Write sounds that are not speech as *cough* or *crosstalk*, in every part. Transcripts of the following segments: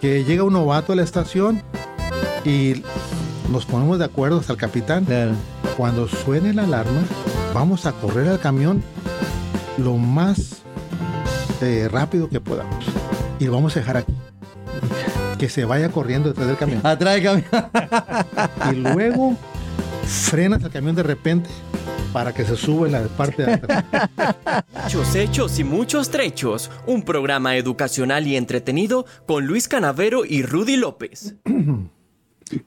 que llega un novato a la estación y nos ponemos de acuerdo hasta el capitán. Claro. Cuando suene la alarma, vamos a correr al camión lo más eh, rápido que podamos. Y lo vamos a dejar aquí. Que se vaya corriendo detrás del camión. Atrás del camión. Y luego frenas el camión de repente para que se suba en la parte de atrás. Muchos hechos y muchos trechos. Un programa educacional y entretenido con Luis Canavero y Rudy López.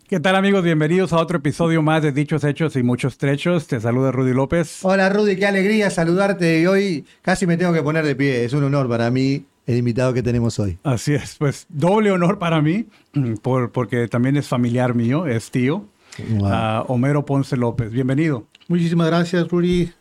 ¿Qué tal amigos? Bienvenidos a otro episodio más de Dichos Hechos y Muchos Trechos. Te saluda Rudy López. Hola Rudy, qué alegría saludarte. Y hoy casi me tengo que poner de pie. Es un honor para mí el invitado que tenemos hoy. Así es, pues doble honor para mí, por, porque también es familiar mío, es tío, Wow. Homero Ponce López. Bienvenido. Muchísimas gracias, Rudy.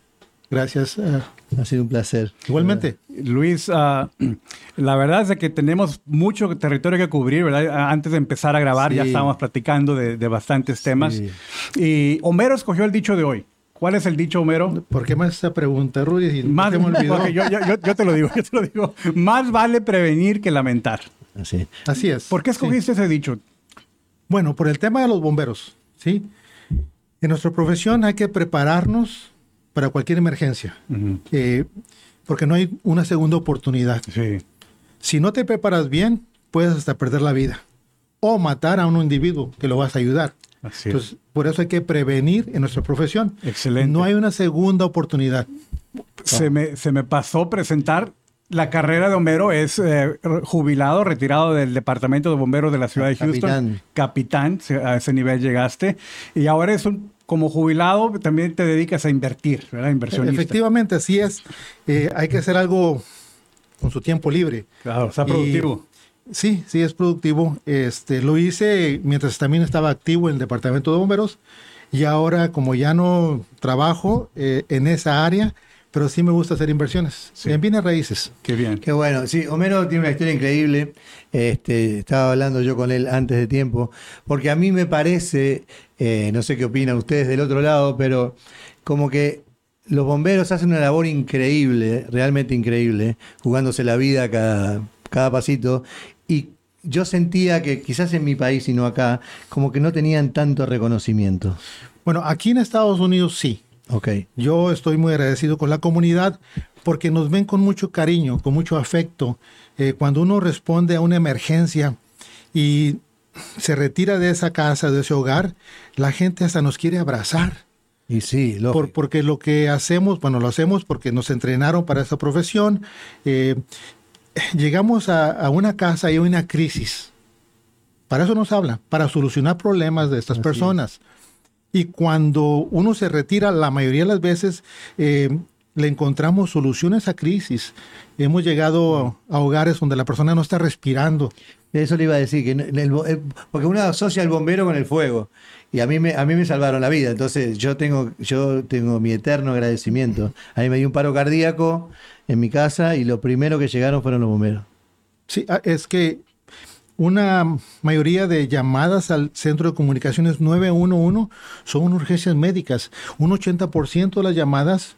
Gracias. eh, Ha sido un placer. igualmente. Luis, ah, *clears throat* la verdad es que tenemos mucho territorio que cubrir, ¿verdad? Antes de empezar a grabar ya Sí. estábamos platicando de, de bastantes temas. Sí. Y Homero escogió el dicho de hoy. ¿Cuál es el dicho, Homero? ¿Por qué más esa pregunta, Rudy? Si no Más, me *laughs* porque yo, yo- yo- te lo digo, *laughs* yo te lo digo. Más vale prevenir que lamentar. Así. Así es. ¿Por qué Sí. escogiste ese dicho? Bueno, por el tema de los bomberos, ¿sí? En nuestra profesión hay que prepararnos para cualquier emergencia, eh, porque no hay una segunda oportunidad. Sí. Si no te preparas bien, puedes hasta perder la vida o matar a un individuo que lo vas a ayudar. Así es. Entonces, por eso hay que prevenir en nuestra profesión. Excelente. No hay una segunda oportunidad. se, me, se me pasó presentar. La carrera de Homero es eh, jubilado, retirado del Departamento de Bomberos de la ciudad de Houston. Capitán. Capitán, a ese nivel llegaste. Y ahora es un, como jubilado, también te dedicas a invertir, ¿verdad? Inversionista. Efectivamente, así es. Eh, hay que hacer algo con su tiempo libre. Claro, está Y- productivo. Sí, sí, es productivo. Este, lo hice mientras también estaba activo en el departamento de bomberos y ahora como ya no trabajo eh, en esa área, pero sí me gusta hacer inversiones Sí. en bienes raíces. Qué bien. Qué bueno. Sí, Homero tiene una historia increíble. Este, estaba hablando yo con él antes de tiempo, porque a mí me parece, eh, no sé qué opinan ustedes del otro lado, pero como que los bomberos hacen una labor increíble, realmente increíble, jugándose la vida cada, cada pasito. Y yo sentía que quizás en mi país y no acá, como que no tenían tanto reconocimiento. Bueno, aquí en Estados Unidos sí. Ok. Yo estoy muy agradecido con la comunidad porque nos ven con mucho cariño, con mucho afecto. Eh, cuando uno responde a una emergencia y se retira de esa casa, de ese hogar, la gente hasta nos quiere abrazar. Y sí. Por- porque lo que hacemos, bueno, lo hacemos porque nos entrenaron para esa profesión. Eh, llegamos a, a una casa y hay una crisis. Para eso nos habla, para solucionar problemas de estas Así personas. Y cuando uno se retira, la mayoría de las veces eh, le encontramos soluciones a crisis. Hemos llegado a, a hogares donde la persona no está respirando. Eso le iba a decir, que el el- porque uno asocia al bombero con el fuego. Y a mí me, a mí me salvaron la vida. Entonces yo tengo, yo tengo mi eterno agradecimiento. A mí me dio un paro cardíaco en mi casa y lo primero que llegaron fueron los bomberos. Sí, ah, es que una mayoría de llamadas al centro de comunicaciones 911 son urgencias médicas. Un 80% de las llamadas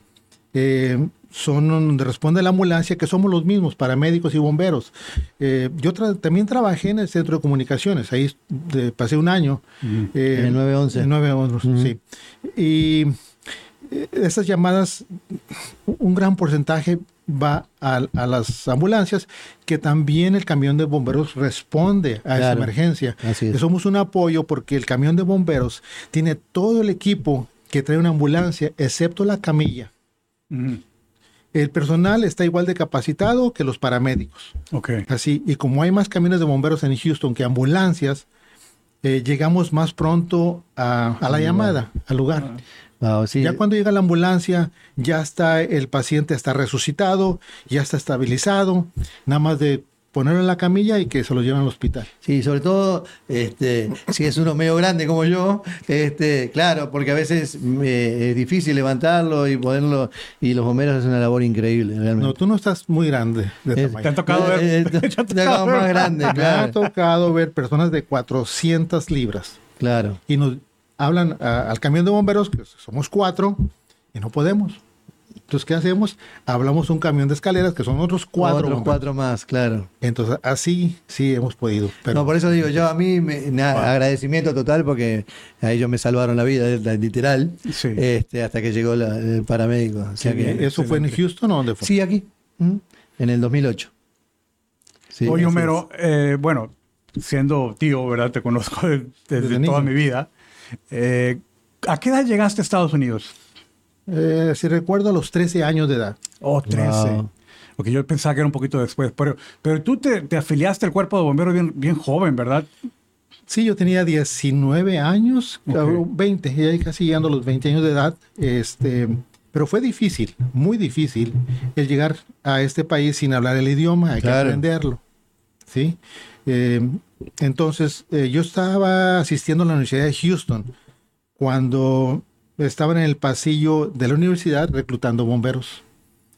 eh, son donde responde la ambulancia, que somos los mismos, paramédicos y bomberos. Eh, yo tra- también trabajé en el centro de comunicaciones, ahí de- pasé un año. eh, En el 911. En 911, Ujú. sí. Y esas llamadas, un gran porcentaje va a, a las ambulancias, que también el camión de bomberos responde a esa emergencia. así es. Somos un apoyo porque el camión de bomberos tiene todo el equipo que trae una ambulancia, excepto la camilla. El personal está igual de capacitado que los paramédicos. Ok. Así, y como hay más camiones de bomberos en Houston que ambulancias, eh, llegamos más pronto a, a la llamada, al lugar. Wow, sí. Ya cuando llega la ambulancia, ya está el paciente está resucitado, ya está estabilizado, nada más de ponerlo en la camilla y que se lo lleven al hospital. Sí, sobre todo este, si es uno medio grande como yo, este, claro, porque a veces eh, es difícil levantarlo y ponerlo, y los bomberos hacen una labor increíble, realmente. No, tú no estás muy grande de Es-. Te ha tocado ver. Eh, eh, *laughs* te ha te ha tocado tocado más ver- grande, Me ha claro. tocado ver personas de 400 libras Claro. y nos hablan a- al camión de bomberos, que somos cuatro, y no podemos. Entonces, ¿qué hacemos? Hablamos un camión de escaleras, que son otros cuatro. Otros bomberos. cuatro más, claro. Entonces, así sí hemos podido. Pero no, por eso digo, yo a mí me- na- agradecimiento total porque a ellos me salvaron la vida, literal, Sí. este, hasta que llegó la- el paramédico. O sea que, ¿Eso fue en Houston o dónde fue? sí, aquí, en el 2008. Sí, Oye, Homero, eh, bueno, siendo tío, ¿verdad? Te conozco de- desde Desde toda niño. mi vida. Eh, ¿A qué edad llegaste a Estados Unidos? Eh, si recuerdo, a los 13 años de edad. Oh, 13. Wow. Porque yo pensaba que era un poquito después. Pero, pero tú te, te afiliaste al cuerpo de bomberos bien, bien joven, ¿verdad? Sí, yo tenía 19 años, Ok. claro, 20, ya casi llegando a los 20 años de edad. Este, pero fue difícil, muy difícil, el llegar a este país sin hablar el idioma, hay Claro. que aprenderlo. ¿sí? Eh, entonces, eh, yo estaba asistiendo a la Universidad de Houston cuando estaban en el pasillo de la universidad reclutando bomberos,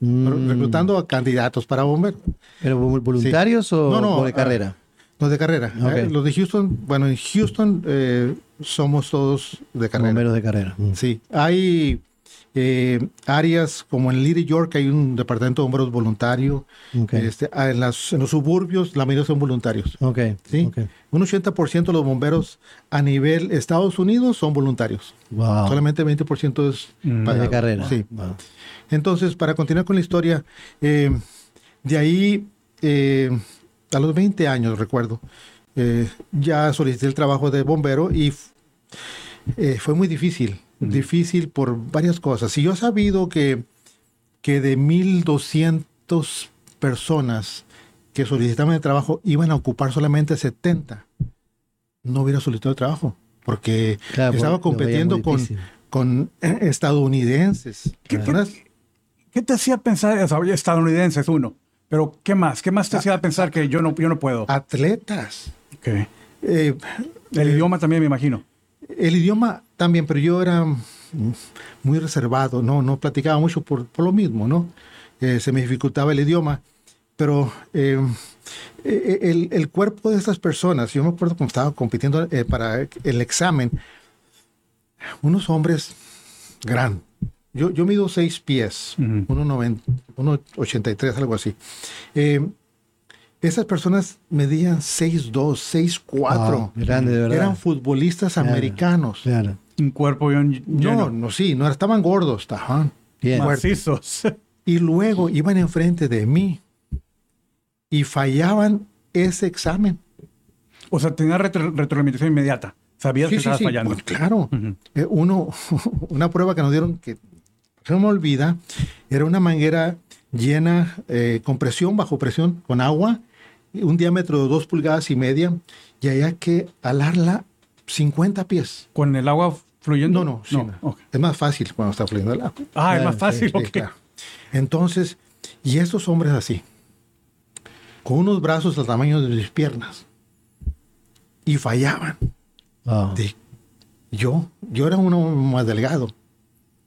Mm. reclutando a candidatos para bomberos. ¿Pero vol- voluntarios o, No, no, o de ah, carrera? Los de carrera. Ok. ¿eh? Los de Houston, bueno, en Houston eh, somos todos de carrera. Bomberos de carrera. Mm. Sí, hay eh, áreas como en Little York hay un departamento de bomberos voluntario. Este, ah, en, las- en los suburbios la mayoría son voluntarios. Ok, Sí, ok. un 80% de los bomberos a nivel Estados Unidos son voluntarios. Wow. Solamente 20% es Mm, Es de carrera. Sí. Wow. Entonces, para continuar con la historia, eh, de ahí, eh, a los 20 años, recuerdo, eh, ya solicité el trabajo de bombero y eh, fue muy difícil, difícil por varias cosas. Si yo he sabido que, que de 1.200 personas que solicitaban el trabajo iban a ocupar solamente 70, no hubiera solicitado el trabajo, porque Claro, estaba compitiendo con, con eh, estadounidenses. ¿Qué- qué- Personas- ¿Qué te hacía pensar? O sea, oye, estadounidense es uno. Pero, ¿qué más? ¿Qué más te hacía pensar que yo no, yo no puedo? atletas. Ok. Eh, El idioma también, me imagino. El idioma también, pero yo era mm, muy reservado, no, no platicaba mucho por, por lo mismo, ¿no? Eh, se me dificultaba el idioma, pero eh, eh, el, el cuerpo de estas personas, yo me acuerdo cuando estaba compitiendo eh, para el examen, unos hombres grandes. Yo, yo mido seis pies, Ujú. 1,90, 1,83, algo así. Esas personas medían 6'2, 6'4. Wow, grande, de verdad. Eran futbolistas Claro, americanos. Claro. Un cuerpo bien No, lleno. no, sí, no estaban gordos, estaban macizos. *laughs* Y luego iban enfrente de mí y fallaban ese examen. O sea, tenía retro- retroalimentación inmediata. Sabías que estabas fallando. pues, claro. Eh, uno, *laughs* una prueba que nos dieron que se no me olvida, era una manguera llena eh, con presión, bajo presión, con agua, un diámetro de dos pulgadas y media, y había que alarla 50 pies. ¿Con el agua fluyendo? No, no, sí, no. ok. Es más fácil cuando está fluyendo el agua. Ah, es más fácil. Sí, ok. claro. Entonces, y estos hombres así, con unos brazos al tamaño de mis piernas, y fallaban. De- yo, yo era uno más delgado.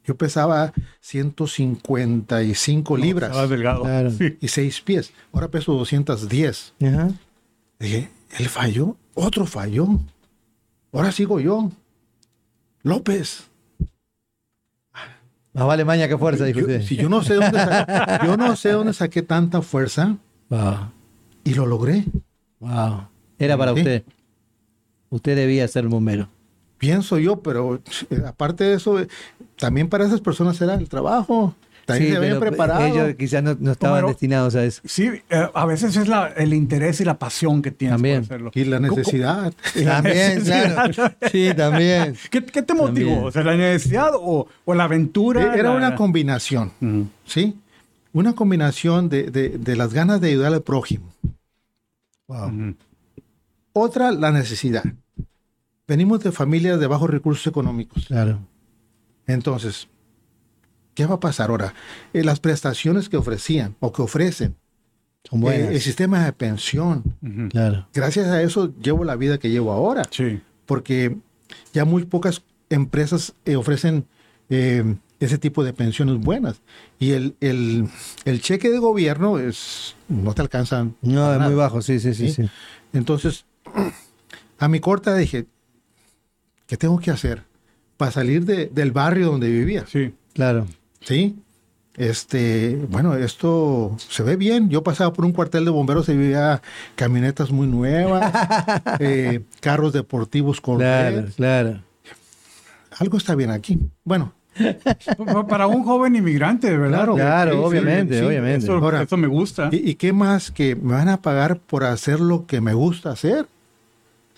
Yo pesaba 155 libras Estabas delgado. Claro. Sí. y 6 pies. Ahora peso 210. Ajá. Dije, él falló, otro falló. Ahora sigo yo. López. Más vale maña que fuerza, dijo Yo, usted. si yo no sé dónde sa- *laughs* yo no sé dónde saqué tanta fuerza Wow. y lo logré. Wow. Era para Sí. usted. Usted debía ser bombero. Pienso yo, pero eh, aparte de eso, eh, también para esas personas era el trabajo. También Sí, se habían pero preparado. Ellos quizás no, no estaban destinados a eso. Sí, eh, a veces es la- el interés y la pasión que tienes También. por hacerlo. Y la necesidad. *laughs* También, claro. Sí, también. ¿Qué, qué te motivó? También. O sea, ¿La necesidad o, o la aventura? Era La- una combinación. ¿sí? Una combinación de, de- de las ganas de ayudar al prójimo. Wow. Otra, la necesidad. Venimos de familias de bajos recursos económicos. Claro. Entonces, ¿qué va a pasar ahora? Eh, las prestaciones que ofrecían o que ofrecen, Son eh, buenas. el sistema de pensión. Claro. gracias a eso llevo la vida que llevo ahora. Sí. porque ya muy pocas empresas eh, ofrecen eh, ese tipo de pensiones buenas. Y el, el- el cheque de gobierno es no te alcanzan. No, es nada. muy bajo, sí, sí, sí. ¿Sí? sí. Entonces, *clears throat* a mi corta dije, ¿qué tengo que hacer para salir de- del barrio donde vivía? Sí. Claro. ¿Sí? este, bueno, esto se ve bien. Yo pasaba por un cuartel de bomberos y veía camionetas muy nuevas, *laughs* eh, carros deportivos con Claro, claro. Algo está bien aquí. Bueno, Para un joven inmigrante, ¿verdad? Claro, Claro, sí, sí, obviamente, sí. obviamente. Eso, Ahora- eso me gusta. ¿y, y qué más que me van a pagar por hacer lo que me gusta hacer?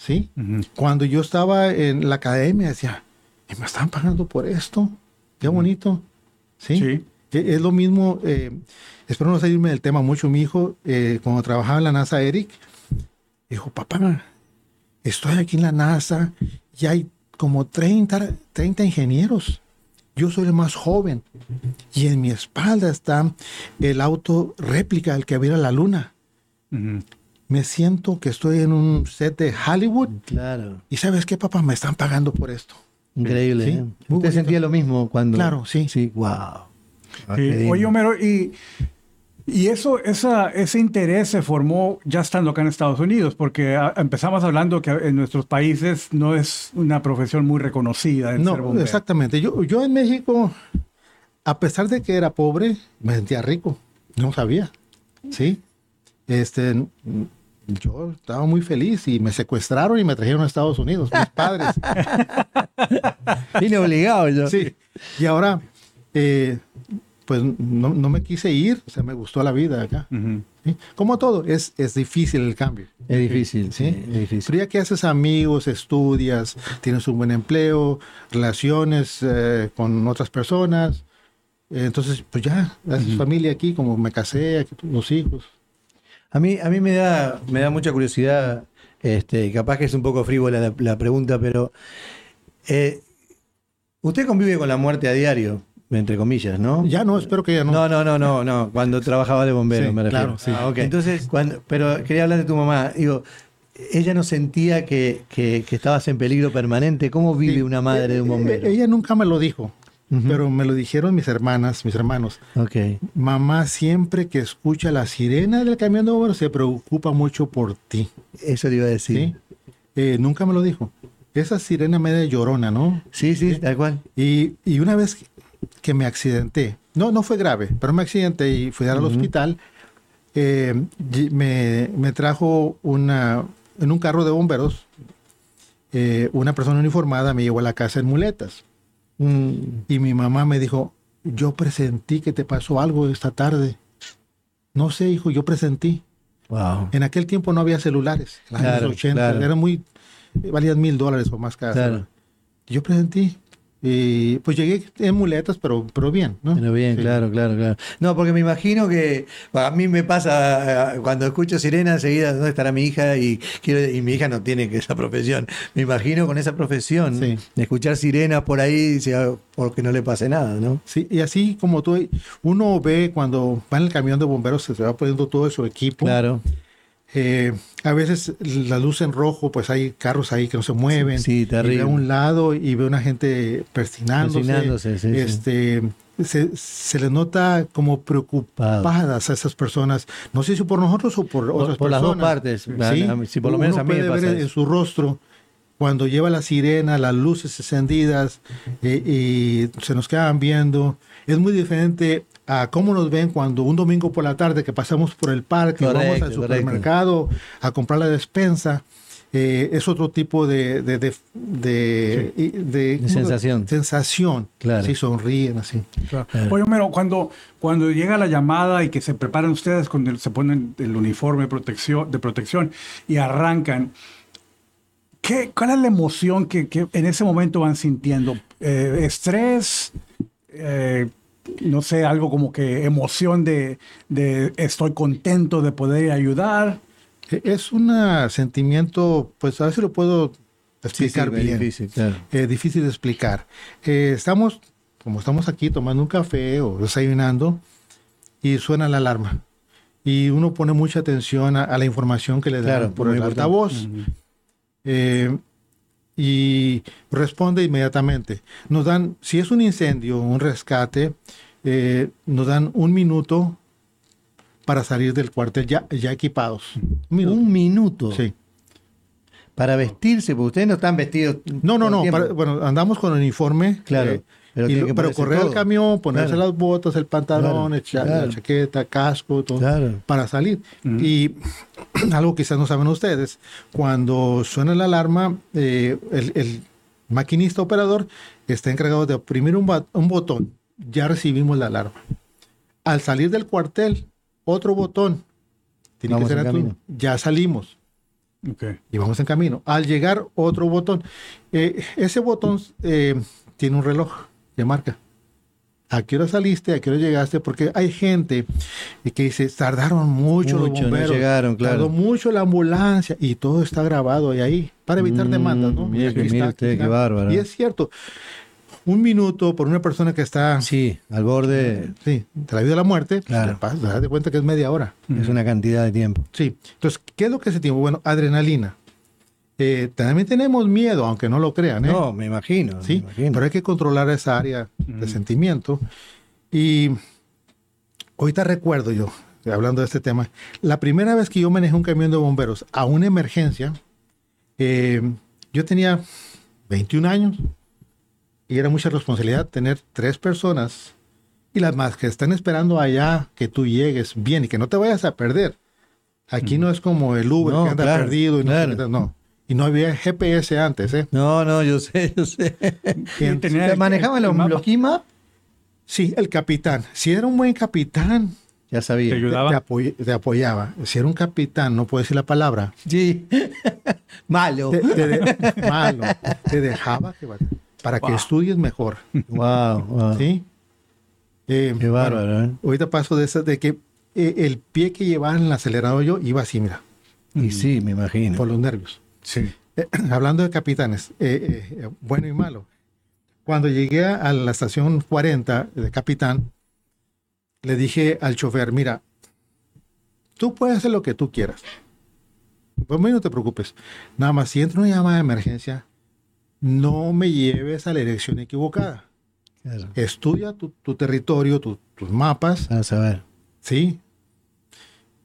¿Sí? Cuando yo estaba en la academia decía, ¿y me están pagando por esto? Qué bonito. ¿Sí? Sí. E- Es lo mismo, eh, espero no salirme del tema mucho, mi hijo, eh, cuando trabajaba en la NASA, Eric, dijo, papá, estoy aquí en la NASA y hay como 30, 30 ingenieros. Yo soy el más joven y en mi espalda está el auto réplica del que viene a la luna. Me siento que estoy en un set de Hollywood Claro. y ¿sabes qué, papá? Me están pagando por esto. Increíble. Sí, ¿eh? ¿Usted bonito. sentía lo mismo cuando.? Claro, sí. Sí, wow. Ah, Sí. Oye, Homero, y, y eso, esa, ese interés se formó ya estando acá en Estados Unidos, porque ah, empezamos hablando que en nuestros países no es una profesión muy reconocida el ser No, bombero. exactamente. Yo, yo en México, a pesar de que era pobre, me sentía rico. No sabía. Sí. Este, yo estaba muy feliz y me secuestraron y me trajeron a Estados Unidos, mis padres. *laughs* Vine obligado yo. Sí. Y ahora, eh, pues no, no me quise ir, o sea, me gustó la vida acá. Como todo, es, es difícil el cambio. Es difícil, sí, ¿sí? es difícil. Pero ya que haces amigos, estudias, tienes un buen empleo, relaciones eh, con otras personas, eh, entonces pues ya haces familia aquí, como me casé, aquí los hijos. A mí, a mí me da, me da mucha curiosidad, este, capaz que es un poco frívola la, la pregunta, pero eh, usted convive con la muerte a diario, entre comillas, ¿no? Ya no, espero que ya no. No, no, no, no, no. Cuando trabajaba de bombero, Sí, me refiero. claro, sí. Ah. Entonces, cuando, pero quería hablar de tu mamá. Digo, ella no sentía que, que- que estabas en peligro permanente. ¿Cómo vive una madre de un bombero? Ella nunca me lo dijo, Ujú. pero me lo dijeron mis hermanas, mis hermanos. Ok. Mamá siempre que escucha la sirena del camión de bomberos se preocupa mucho por ti. Eso le iba a decir. ¿sí? Eh, nunca me lo dijo. Esa sirena media llorona, ¿no? Sí, sí, tal cual. Y, y una vez que me accidenté, no, no fue grave, pero me accidenté y fui al hospital, eh, me, me trajo una, en un carro de bomberos, eh, una persona uniformada me llevó a la casa en muletas. Mm, Y mi mamá me dijo, yo presentí que te pasó algo esta tarde. No sé, hijo, yo presentí. wow. En aquel tiempo no había celulares, en los Claro, años 80, claro. eran muy, valían mil dólares o más cada Claro. Yo presentí. Y pues llegué en muletas, pero, pero bien, ¿no? Pero bien, Sí. claro, claro, claro. No, porque me imagino que a mí me pasa eh, cuando escucho sirena enseguida dónde estará mi hija y quiero y mi hija no tiene esa profesión. Me imagino con esa profesión Sí. de escuchar sirenas por ahí ah, porque no le pase nada, ¿no? Sí, y así como tú, uno ve cuando va en el camión de bomberos, se va poniendo todo su equipo. Claro. Eh, a veces la luz en rojo, pues hay carros ahí que no se mueven. Sí, Y terrible. ve a un lado y ve una gente persinándose. Persinándose, sí, sí. este, Se, se les nota como preocupadas a esas personas. No sé si por nosotros o por otras por las personas. dos partes. Sí, sí, por lo menos Uno a mí me puede pasa ver eso. en su rostro cuando lleva la sirena, las luces encendidas eh, y se nos quedan viendo. Es muy diferente a cómo nos ven cuando un domingo por la tarde que pasamos por el parque, vamos Correcto, al correcto. supermercado a comprar la despensa. eh, es otro tipo de, de, de, de- y- de- De sensación. sensación. Claro. Sí, sonríen así. Claro. Oye, Homero, cuando, cuando llega la llamada y que se preparan ustedes, cuando se ponen el uniforme de protección, de protección y arrancan, ¿qué, ¿cuál es la emoción que, que en ese momento van sintiendo? Eh, ¿Estrés? Eh, no sé, algo como que emoción de, de estoy contento de poder ayudar. Eh, Es un sentimiento, pues a ver si lo puedo explicar Sí, sí, bien. difícil, claro. eh, difícil de explicar. Eh, estamos, como estamos aquí tomando un café o desayunando, y suena la alarma. Y uno pone mucha atención a, a la información que le dan Claro, por el importante. altavoz. Eh, y responde inmediatamente. Nos dan, si es un incendio, un rescate, eh, nos dan un minuto para salir del cuartel ya, ya equipados. Un minuto. Un minuto. Sí. Para vestirse, porque ustedes no están vestidos. No, no, no. para- bueno, andamos con el uniforme. Claro, eh, pero y tiene lo- que pero ponerse correr al todo. camión, ponerse Claro. las botas, el pantalón, Claro, el la chaqueta, casco, todo. Claro. Para salir. Y *clears throat* algo quizás no saben ustedes, cuando suena la alarma, eh, el, el maquinista operador está encargado de oprimir un, botón. Ya recibimos la alarma. Al salir del cuartel, otro botón. Tiene Vamos que ser en a tu- camino. Ya salimos y vamos en camino. Al llegar, otro botón. Eh, ese botón eh, tiene un reloj que marca. ¿A qué hora saliste? ¿A qué hora llegaste? Porque hay gente que dice, tardaron mucho, los Mucho, no bomberos. llegaron, claro. Tardó mucho la ambulancia y todo está grabado ahí, ahí para evitar Mm, demandas, ¿no? que- usted, qué bárbaro. Y es cierto, un minuto por una persona que está, sí, al borde de la vida a la muerte, Claro. te pasa, te das de cuenta que es media hora. es una cantidad de tiempo. Sí. Entonces, ¿qué es lo que se tiene? Bueno, adrenalina. Eh, también tenemos miedo, aunque no lo crean, ¿eh? No, me imagino. sí, me imagino. pero hay que controlar esa área de sentimiento. Y ahorita recuerdo yo, hablando de este tema, la primera vez que yo manejé un camión de bomberos a una emergencia, eh, yo tenía 21 años y era mucha responsabilidad tener tres personas y las más que están esperando allá que tú llegues bien y que no te vayas a perder. Aquí no es como el Uber No, que anda claro, perdido y no, claro. no. Y no había GPS antes, ¿eh? No, no, yo sé, *laughs* yo sé. Y tenía el- ¿Manejaban los, los Kima? Sí, el capitán. Si era un buen capitán, Ya sabía. Te ayudaba. te apoy- te apoyaba. Si era un capitán, no puedo decir la palabra, Sí. *laughs* Malo. te, te de- *laughs* malo, te dejaba que para que estudies mejor. Wow, wow. ¿Sí? Eh, Qué bárbaro, bueno, ¿eh? ahorita paso de eso, de que eh, el pie que llevaba en el acelerador yo iba así, mira, Y sí, me imagino. por los nervios. Sí. Eh, *clears throat* hablando de capitanes, eh, eh, bueno y malo. Cuando llegué a la estación 40 de capitán, le dije al chofer, mira, tú puedes hacer lo que tú quieras. Pues mí no te preocupes. Nada más, si entra una llamada de emergencia, no me lleves a la dirección equivocada. Claro. Estudia tu, tu territorio, tu- tus mapas, Para saber. ¿sí?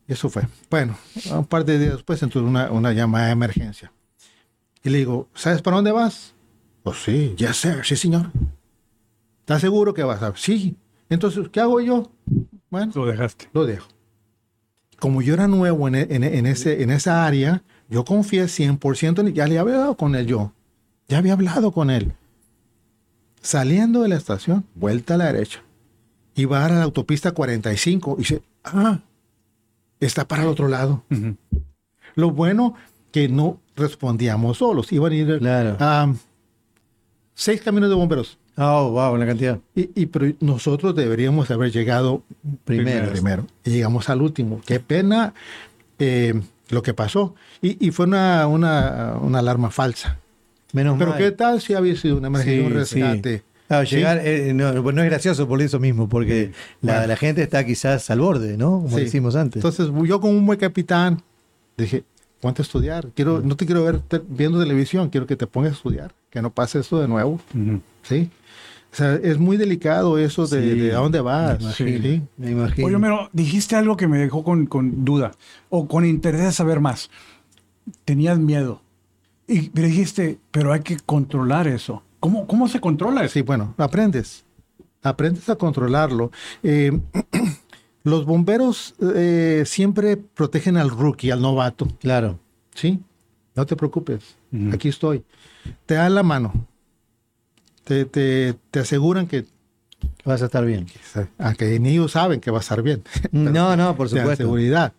Y eso fue. Bueno, un par de días después entró una, una llamada de emergencia. Y le digo, ¿sabes para dónde vas? Pues sí, ya sé, sí, señor. ¿Estás seguro que vas a? Sí. Entonces, ¿qué hago yo? Bueno, Lo dejaste. lo dejo. Como yo era nuevo en, en- en ese, en esa área, yo confié 100% en él. Ya le había hablado con él yo. Ya había hablado con él. Saliendo de la estación, vuelta a la derecha. Iba a la autopista 45 y dice, ah, está para el otro lado. Ujú. Lo bueno que no respondíamos solos. Iban a ir Claro. a seis caminos de bomberos. Oh, wow, la cantidad. Y, y- pero nosotros deberíamos haber llegado Primero. primero. Y llegamos al último. Qué pena eh, lo que pasó. Y, y fue una, una, una alarma falsa. Menos Pero mal. qué tal si había sido una emergencia, un Sí, sí. rescate. Claro, Sí. llegar, eh, no, no es gracioso por eso mismo, porque la, Bueno. la gente está quizás al borde, ¿no? Como Sí. decimos antes. Entonces, yo como un buen capitán, dije, ponte a estudiar. Quiero, no te quiero ver te- viendo televisión, quiero que te pongas a estudiar, que no pase esto de nuevo. Ujú. ¿Sí? O sea, es muy delicado eso de, Sí, de a dónde vas. me imagino. ¿sí? Me imagino. Oye, Homero, dijiste algo que me dejó con, con duda o con interés de saber más. Tenías miedo. Y pero dijiste, pero hay que controlar eso. ¿Cómo, cómo se controla eso? Sí, bueno, aprendes. Aprendes a controlarlo. Eh, *clears throat* los bomberos eh, siempre protegen al rookie, al novato. Claro. ¿Sí? No te preocupes. Ujú. Aquí estoy. Te dan la mano. Te, te, te aseguran que, Vas a estar bien. aunque ni ellos saben que va a estar bien. *laughs* No, no, por supuesto. seguridad.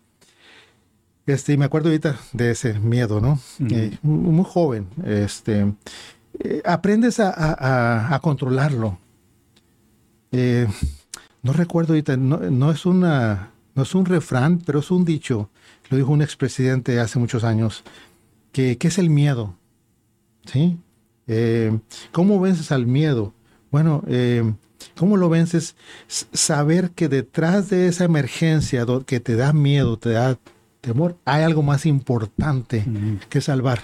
Este, y me acuerdo ahorita de ese miedo, ¿no? Ujú. Eh, muy joven. Este, eh, aprendes a, a- a- a controlarlo. Eh, no recuerdo ahorita, no, no es una, no es un refrán, pero es un dicho. Lo dijo un expresidente hace muchos años. Que, ¿Qué es el miedo? ¿Sí? Eh, ¿Cómo vences al miedo? Bueno, eh, ¿cómo lo vences? S- saber que detrás de esa emergencia que te da miedo, te da temor, hay algo más importante que salvar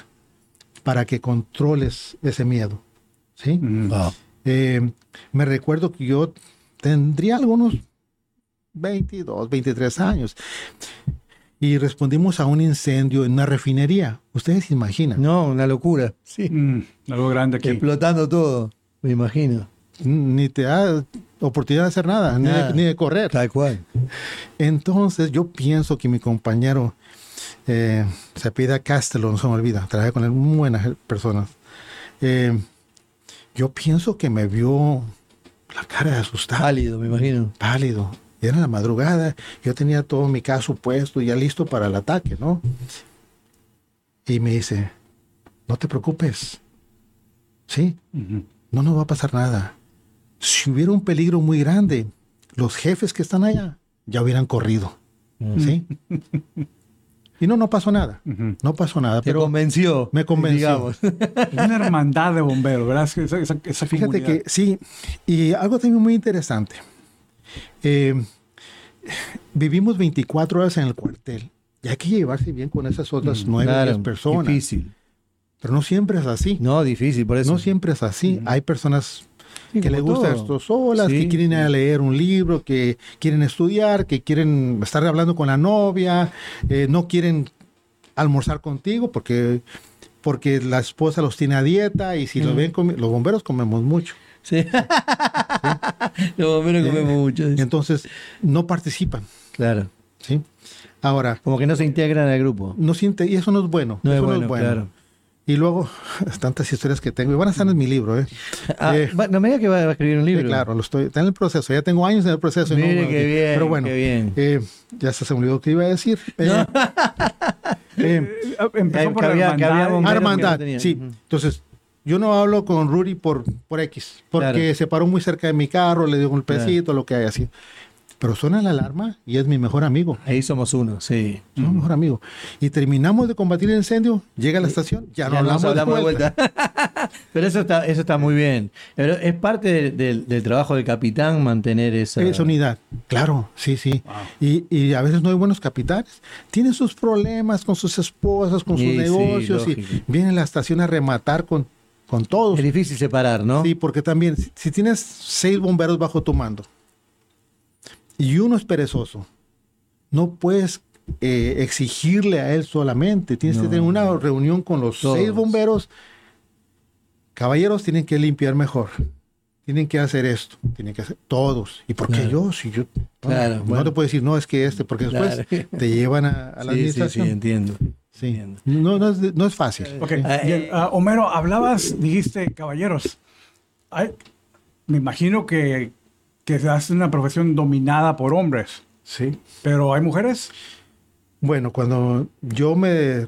para que controles ese miedo. ¿Sí? Eh, me recuerdo que yo tendría algunos 22, 23 años. y respondimos a un incendio en una refinería. Ustedes se imaginan. No, una locura. Sí. Mm, algo grande aquí. Explotando todo, me imagino. Ni te da oportunidad de hacer nada, ni de- Nada. Ni, de, correr. Tal cual. Entonces yo pienso que mi compañero eh, se pida Castelo, no se me olvida, trabajé con él, muy buenas personas. Eh, yo pienso que me vio la cara de asustado, Pálido, me imagino. pálido. Y Era la madrugada, yo tenía todo mi caso puesto, ya listo para el ataque, ¿no? Y me dice, no te preocupes, ¿sí? No nos va a pasar nada. Si hubiera un peligro muy grande, los jefes que están allá ya hubieran corrido. ¿Sí? *laughs* Y no, no pasó nada. No pasó nada. Te Pero convenció. me convenció. digamos. Una hermandad de bomberos, ¿verdad? Esa, esa- esa fíjate comunidad. que sí. Y algo también muy interesante. Eh, vivimos 24 horas en el cuartel. Y hay que llevarse bien con esas otras nueve Claro, diez personas. Difícil. Pero no siempre es así. No, difícil, por eso. No siempre es así. Hay personas Sí, que como le gusta todo. esto solas, Sí, que quieren ir a leer un libro, que quieren estudiar, que quieren estar hablando con la novia, eh, no quieren almorzar contigo porque, porque la esposa los tiene a dieta y si lo ven, los bomberos comemos mucho. Sí. *laughs* Los bomberos comemos mucho. Entonces, no participan. Claro. ¿sí? Ahora, Como que no se integran al grupo. no siente, y eso no es bueno. No es eso bueno, claro. Y luego, *laughs* tantas historias que tengo, y van a estar en mi libro, ¿eh? Ah, Eh, no me diga que va a escribir un Sí, libro. claro, lo estoy, está en el proceso. Ya tengo años en el proceso. y no- Mire qué bien, Pero bueno, qué bien. eh, ya se me olvidó que iba a decir. Eh, *laughs* eh, Eh, Empezó por había- la hermandad. hermandad, sí. Entonces, yo no hablo con Rudy por, por X, porque Claro. se paró muy cerca de mi carro, le dio un golpecito, lo que haya sido. Pero suena la alarma y es mi mejor amigo. Ahí somos uno, sí. Mi mejor amigo. Y terminamos de combatir el incendio, llega a la estación, ya, no hablamos, de vuelta. *laughs* Pero eso está, eso está muy bien. Pero es parte del- trabajo del capitán mantener esa. Esa unidad, claro, sí, sí. Wow. Y, y a veces no hay buenos capitanes. Tienen sus problemas con sus esposas, con sus Sí, sí, negocios, y vienen a la estación a rematar con, con todos. Es difícil separar, ¿no? Sí, porque también, si, si tienes seis bomberos bajo tu mando y uno es perezoso, no puedes eh, exigirle a él solamente. Tienes que tener una reunión con los Todos. seis bomberos. Caballeros tienen que limpiar mejor. Tienen que hacer esto. Tienen que hacer todos. ¿Y por qué Claro. yo? Si yo Claro, no bueno. te puedo decir, no, es que este, porque después Claro. te llevan a, a la *laughs* sí, sí, sí, administración. entiendo. Sí. entiendo. No, no, es, no es fácil. Ok, Ah, bien. eh. Ah, Homero, hablabas, dijiste, caballeros. Ay, me imagino que, que es una profesión dominada por hombres, Sí. pero ¿hay mujeres? Bueno, cuando yo me,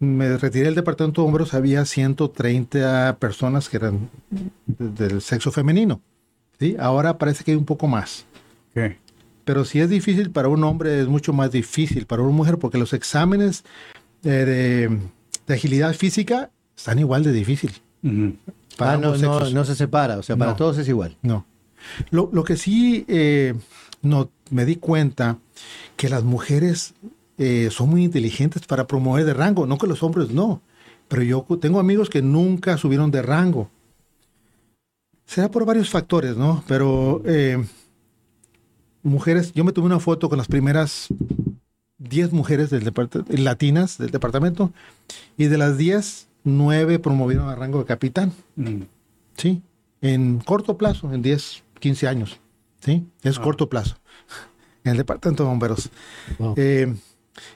me retiré del departamento de bomberos, había 130 personas que eran de- del sexo femenino. ¿sí? Ahora parece que hay un poco más. Ok. Pero si es difícil para un hombre, es mucho más difícil para una mujer, porque los exámenes eh, de, de agilidad física están igual de difícil. Para Ah, no, no, sexos. no se separa, o sea, para No. todos es igual. No. Lo, lo que sí eh, no, me di cuenta que las mujeres eh, son muy inteligentes para promover de rango, no que los hombres no. Pero yo tengo amigos que nunca subieron de rango. Será por varios factores, ¿no? Pero eh, mujeres, yo me tomé una foto con las primeras 10 mujeres del latinas del departamento y de las 10, 9 promovieron a rango de capitán. Mm. Sí, en corto plazo, en 10, 15 años. Sí, es corto plazo. En el departamento de bomberos. Wow. Eh,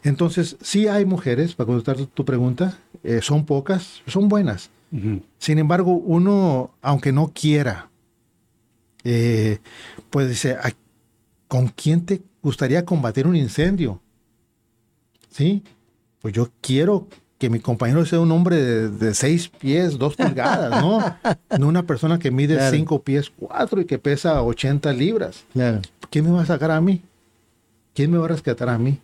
entonces, sí hay mujeres, para contestar tu- tu pregunta, eh, son pocas, son buenas. Sin embargo, uno, aunque no quiera, eh, pues dice, "¿A- ¿con quién te gustaría combatir un incendio? ¿Sí? Pues yo quiero que mi compañero sea un hombre de, de seis pies, dos pulgadas, ¿no? *laughs* No una persona que mide Claro. cinco pies, cuatro y que pesa 80 libras. Claro. ¿Quién me va a sacar a mí? ¿Quién me va a rescatar a mí?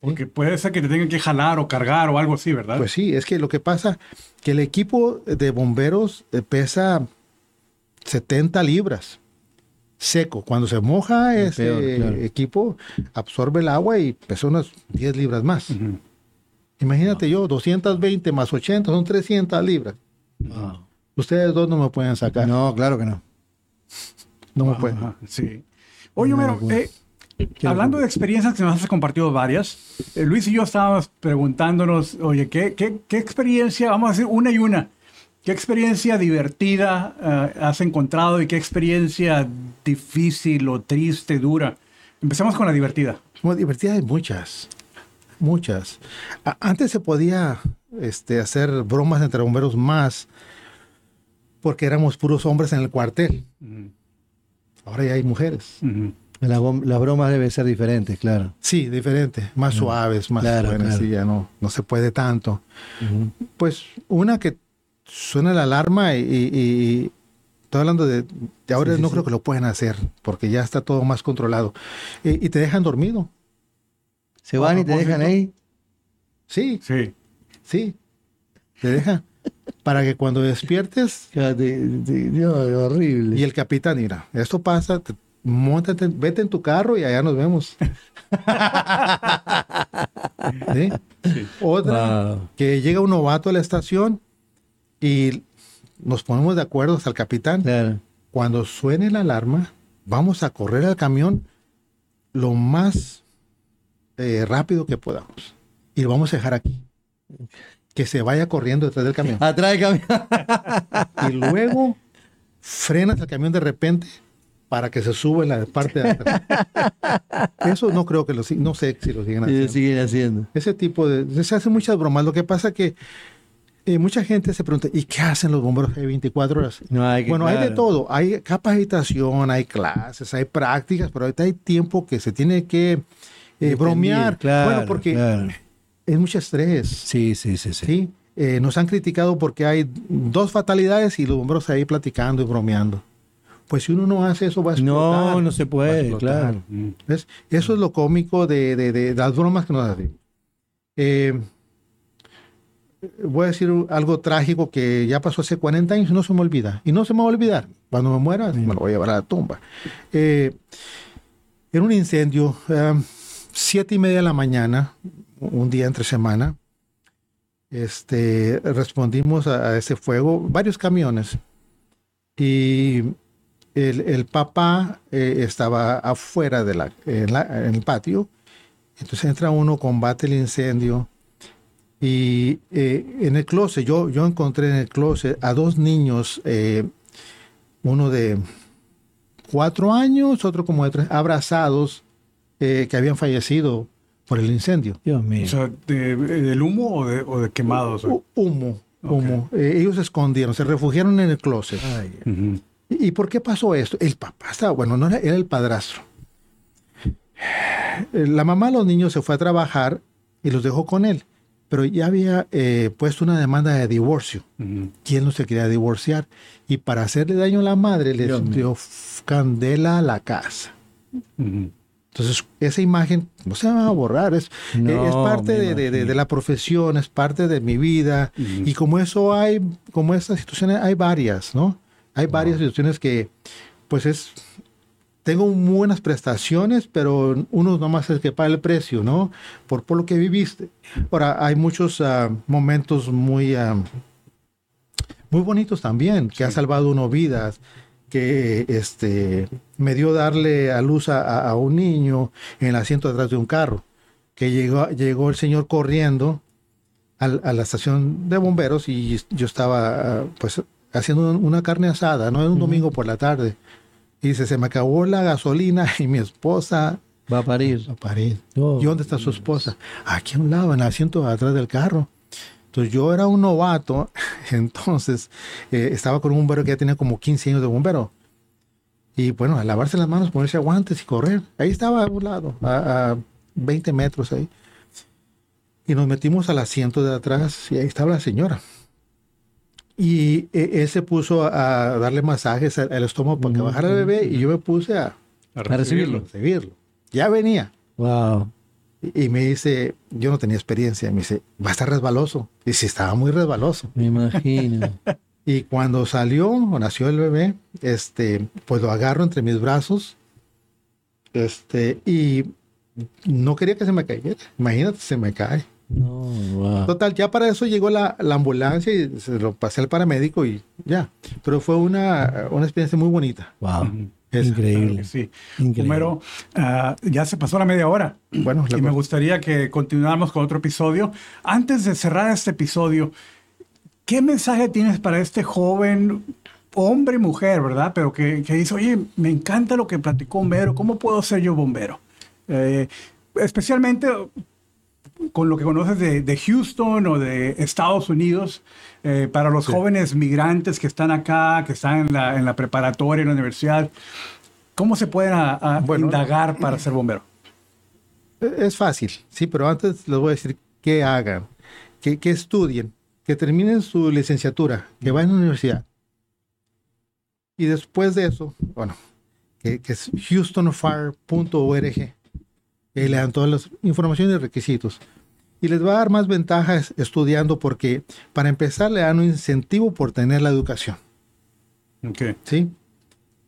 Porque puede ser que te tengan que jalar o cargar o algo así, ¿verdad? Pues sí, es que lo que pasa que el equipo de bomberos eh, pesa 70 libras seco. Cuando se moja ese peor, claro. equipo absorbe el agua y pesa unas 10 libras más. Imagínate yo, 220 más 80 son 300 libras. Ustedes dos no me pueden sacar. No, No, claro que no. me pueden. Ajá, sí. Oye, Una Homero, eh, Hablando de experiencias que nos has compartido varias, eh, Luis y yo estábamos preguntándonos, oye, ¿qué, qué, qué experiencia, vamos a decir una y una, qué experiencia divertida eh, has encontrado y qué experiencia difícil o triste, dura? Empecemos con la divertida. Como divertida hay muchas, muchas. A- antes se podía este, hacer bromas entre bomberos más porque éramos puros hombres en el cuartel. Ahora ya hay mujeres. Ujú. La, bom- la broma debe ser diferente, claro. Sí, diferente, más suaves, más Claro, buenas, claro. sí, ya no, no se puede tanto. Pues una que suena la alarma y, y- y- estoy hablando de, de ahora no creo que lo puedan hacer porque ya está todo más controlado y, y te dejan dormido. ¿Se van y te A dejan ahí? Sí, Sí. sí, te dejan *laughs* para que cuando despiertes horrible. y el capitán mira, esto pasa, te- móntate, vete en tu carro y allá nos vemos. *laughs* ¿Sí? Otra, Wow. que llega un novato a la estación y nos ponemos de acuerdo hasta el capitán. Claro. Cuando suene la alarma, vamos a correr al camión lo más eh, rápido que podamos. Y lo vamos a dejar aquí. Que se vaya corriendo detrás del camión. *laughs* Atrás del camión. *laughs* Y luego frenas el camión de repente para que se suba en la parte de atrás. *laughs* Eso no creo que lo sig- no sé si lo siguen haciendo. siguen haciendo. Ese tipo de... Se hacen muchas bromas. Lo que pasa que eh, mucha gente se pregunta, ¿y qué hacen los bomberos de 24 horas? No, hay que- bueno, hay de todo. Hay capacitación, hay clases, hay prácticas, pero ahorita hay tiempo que se tiene que eh, bromear. claro, bueno, porque claro. es mucho estrés. Sí, sí, sí, sí. ¿sí? Eh, nos han criticado porque hay dos fatalidades y los bomberos ahí platicando y bromeando. Pues si uno no hace eso, va a explotar. No, no se puede, claro. ¿Ves? Eso es lo cómico de, de- de las bromas que nos hacen. Eh, voy a decir algo trágico que ya pasó hace 40 años y no se me olvida. Y no se me va a olvidar. Cuando me muera, me lo voy a llevar a la tumba. Eh, era un incendio, eh, siete y media de la mañana, un día entre semana. Este, respondimos a, ese fuego, varios camiones. Y el, el papá eh, estaba afuera de la- en el patio. Entonces entra uno, combate el incendio. Y eh, en el closet, yo, yo encontré en el closet a dos niños, eh, uno de cuatro años, otro como de tres, abrazados, eh, que habían fallecido por el incendio. Dios mío. O sea, de- ¿del humo o de, o de quemados? Hu- Humo, humo. Eh, ellos se escondieron, se refugiaron en el closet. Ay, Ujú. ¿Y y por qué pasó esto? El papá estaba, bueno, no era, era el padrastro. Eh, La mamá de los niños se fue a trabajar y los dejó con él, pero ya había eh, puesto una demanda de divorcio. Ujú. ¿Quién no se quería divorciar? Y para hacerle daño a la madre, mío. dio candela a la casa. Ujú. Entonces, esa imagen no se va a borrar, es, No, es parte de, de- de- de la profesión, es parte de mi vida. Ujú. Y como eso hay, como estas situaciones, hay varias, ¿no? Hay varias situaciones que, pues es, tengo muy buenas prestaciones, pero uno nomás es el que paga el precio, ¿no? Por, por lo que viviste. Ahora, hay muchos ah, momentos muy, ah, muy bonitos también, que ha salvado uno vidas, que este, me dio darle a luz a, a- a un niño en el asiento atrás de un carro, que llegó, llegó el señor corriendo al- a la estación de bomberos y yo estaba pues haciendo una carne asada, ¿no? Era un domingo por la tarde. Y dice, se me acabó la gasolina y mi esposa Va a parir. a parir. Oh, ¿Y dónde está su esposa? Aquí a un lado, en el asiento atrás del carro. Entonces yo era un novato, *laughs* entonces eh, estaba con un bombero que ya tenía como 15 años de bombero. Y bueno, a lavarse las manos, ponerse guantes y correr. Ahí estaba a un lado, a, a 20 metros ahí. Y nos metimos al asiento de atrás y ahí estaba la señora. Y eh, él se puso a, a darle masajes al, al estómago para que bajara el bebé y yo me puse a, A recibirlo. recibirlo. Ya venía. Wow. Y me dice, yo no tenía experiencia, me dice, va a estar resbaloso. Y sí, estaba muy resbaloso. Me imagino. *laughs* Y cuando salió, o nació el bebé, este, pues lo agarro entre mis brazos, este, y no quería que se me cayera. Imagínate, se me cae. No, wow. Total, ya para eso llegó la, la ambulancia y se lo pasé al paramédico y ya. Pero fue una, una experiencia muy bonita. Wow. Increíble. Sí. Increíble. Homero, ah, ya se pasó la media hora. *clears throat* Bueno, y me gustaría que continuáramos con otro episodio. Antes de cerrar este episodio, ¿qué mensaje tienes para este joven hombre y mujer, verdad? Pero que, que dice, oye, me encanta lo que platicó Homero, ¿cómo puedo ser yo bombero? Eh, especialmente con lo que conoces de, de Houston o de Estados Unidos, eh, para los jóvenes migrantes que están acá, que están en la, en la preparatoria, en la universidad, ¿cómo se pueden a- a Bueno. indagar para ser bombero? Es fácil, sí, pero antes les voy a decir que hagan, que, que estudien, que terminen su licenciatura, que vayan a la universidad. Y después de eso, bueno, que, que es houstonfire.org, y ahí le dan todas las informaciones y requisitos. Y les va a dar más ventajas estudiando porque, para empezar, le dan un incentivo por tener la educación. Okay. ¿sí?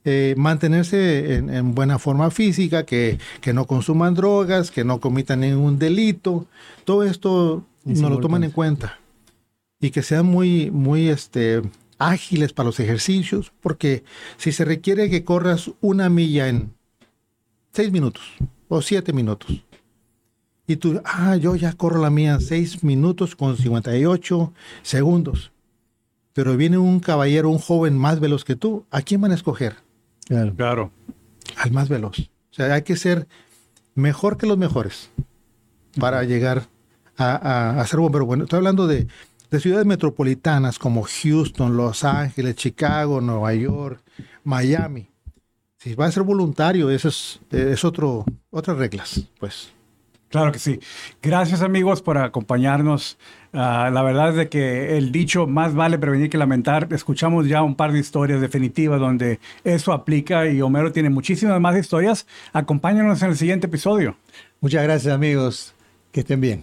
Eh, mantenerse en, en buena forma física, que, que no consuman drogas, que no comitan ningún delito, todo esto Es no lo toman en cuenta. Y que sean muy, muy este, ágiles para los ejercicios, porque si se requiere que corras una milla en seis minutos o siete minutos, y tú, ah, yo ya corro la mía seis minutos con 58 segundos, pero viene un caballero, un joven más veloz que tú, ¿a quién van a escoger? Claro. Claro. Al más veloz. O sea, hay que ser mejor que los mejores para llegar a, a- a ser bombero. Bueno, estoy hablando de, de ciudades metropolitanas como Houston, Los Ángeles, Chicago, Nueva York, Miami. Si va a ser voluntario, eso es, es otro, otras reglas, pues. Claro que sí. Gracias amigos por acompañarnos. Ah, la verdad es de que el dicho más vale prevenir que lamentar. Escuchamos ya un par de historias definitivas donde eso aplica y Homero tiene muchísimas más historias. Acompáñanos en el siguiente episodio. Muchas gracias, amigos. Que estén bien.